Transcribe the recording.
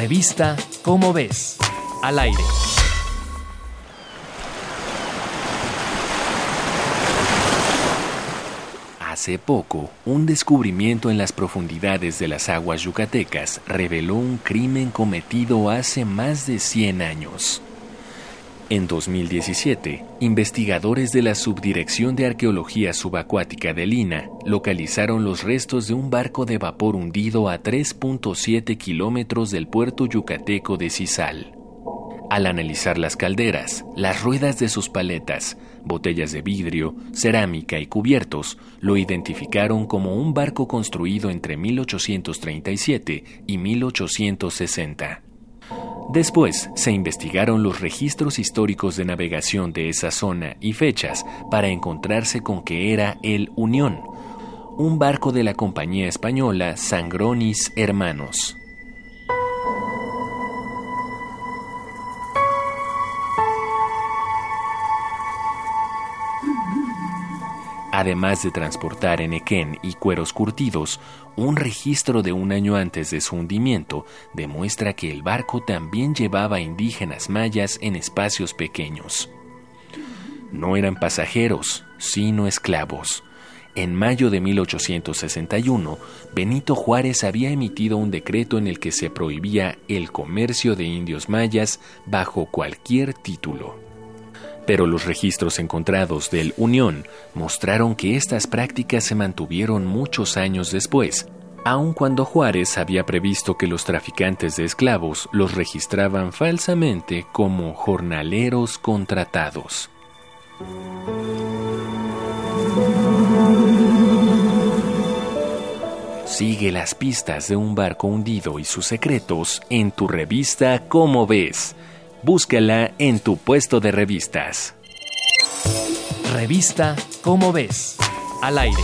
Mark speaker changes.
Speaker 1: Revista Cómo ves, al aire. Hace poco, un descubrimiento en las profundidades de las aguas yucatecas reveló un crimen cometido hace más de 100 años. En 2017, investigadores de la Subdirección de Arqueología Subacuática de Lina localizaron los restos de un barco de vapor hundido a 3.7 kilómetros del puerto yucateco de Cisal. Al analizar las calderas, las ruedas de sus paletas, botellas de vidrio, cerámica y cubiertos, lo identificaron como un barco construido entre 1837 y 1860. Después se investigaron los registros históricos de navegación de esa zona y fechas para encontrarse con que era el Unión, un barco de la compañía española Sangronis Hermanos. Además de transportar enequén y cueros curtidos, un registro de un año antes de su hundimiento demuestra que el barco también llevaba indígenas mayas en espacios pequeños. No eran pasajeros, sino esclavos. En mayo de 1861, Benito Juárez había emitido un decreto en el que se prohibía el comercio de indios mayas bajo cualquier título pero los registros encontrados del Unión mostraron que estas prácticas se mantuvieron muchos años después, aun cuando Juárez había previsto que los traficantes de esclavos los registraban falsamente como jornaleros contratados. Sigue las pistas de un barco hundido y sus secretos en tu revista Cómo ves Búscala en tu puesto de revistas. Revista Cómo ves, al aire.